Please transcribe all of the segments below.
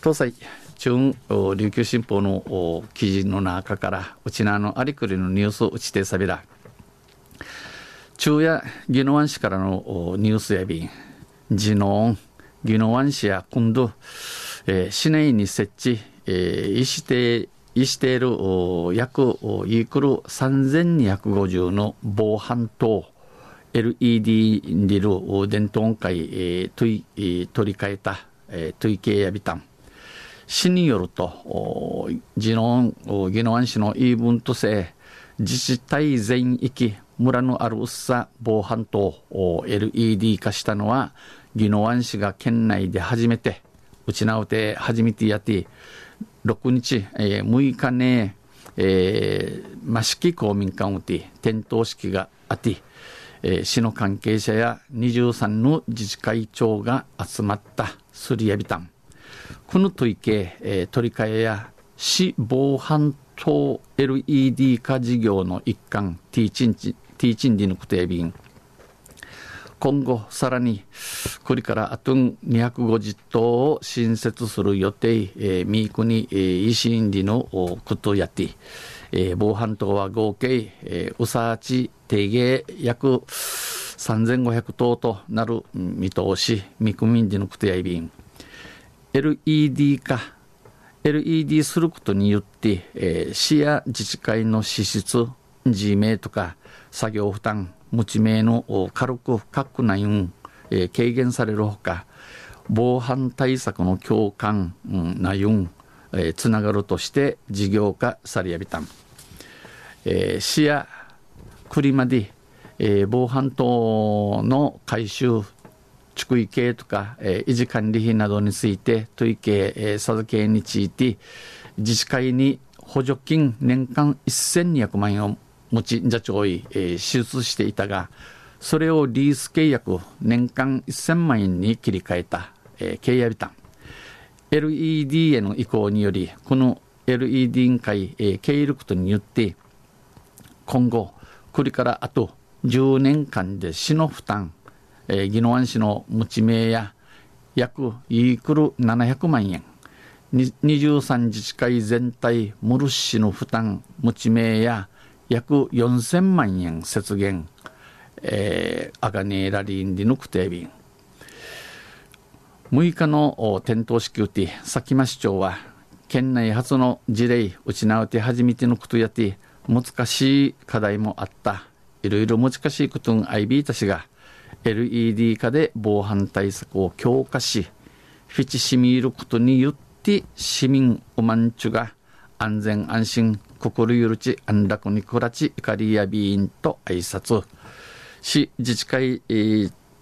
東西中琉球新報の記事の中からうちのありくりのニュースを打ちてさびら中夜宜野湾市からのニュースやびんジノン宜野湾市や今度、えー、市内に設置、えー、して意している約イークル3250の防犯灯 LED にる伝統会、えー、取り取り替えた、えー、取り系やびたん。市によると、ジノン、宜野湾市の言い分とせ、自治体全域、村のある薄さ防犯灯 LED 化したのは、宜野湾市が県内で初めて、うちなうて初めてやって、6日、えー、6日ね、えー、益城公民館うて、点灯式があって、えー、市の関係者や23の自治会長が集まったすりやびたん。この取り系、えー、取り替えや市防犯等 LED 化事業の一環、ティーチンチ、ティーチンディのクテービン。今後、さらに、これからあとん250棟を新設する予定、えー、ミークに、えー、イシンディのことやって、えー、防犯棟は合計、えー、うさあち定芸約3500棟となる見通し、ミクミンディのクテービン。LED 化 LED することによって、えー、市や自治会の支出 G 名とか作業負担持ち名の軽く深くないん、えー、軽減されるほか防犯対策の共感、うん、内容えー、つながるとして事業化されやびたん、えー、市や栗まで、えー、防犯等の回収蓄位系とか、えー、維持管理費などについて、問い系、えー、授けについて、自治会に補助金年間1200万円を持ち、座長医、えー、支出していたが、それをリース契約年間1000万円に切り替えた、えー、契約単。LED への移行により、この LED 委員会、えー、経営力とによって、今後、これからあと10年間で市の負担、えー、宜野湾市の持ち名や約イークル700万円。23自治会全体ムル市の負担持ち名や約4000万円節減。えー、アガネーラリンディヌクテービン6日の点灯式うて佐喜真市長は県内初の事例失うて初めてのことやて難しい課題もあった。いろいろ難しいことんアイビーたちが LED 化で防犯対策を強化し、フィチシミールことによって市民おまんちゅが安全安心、心ゆるち安楽に暮らち、怒りやビーンと挨拶。市自治会、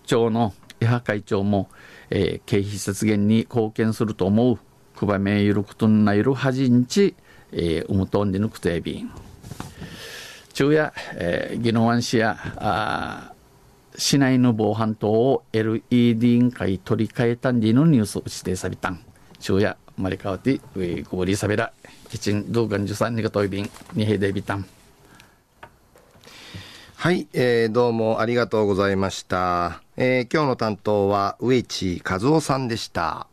長の伊波会長も、えー、経費節減に貢献すると思う。くばめゆることんないるはじんち、えー、うむとんでぬくてびん。昼夜、えー、宜野湾市や、あ市内の防犯灯を LED 委員会取り替えたんでのニュースを指定されたん。昼夜、マリカワティ、ウェイゴーリーサベラ、キチン、動画に13にがといびん、にへでびたん。はい、えー、どうもありがとうございました。えー、今日の担当は、植地和夫さんでした。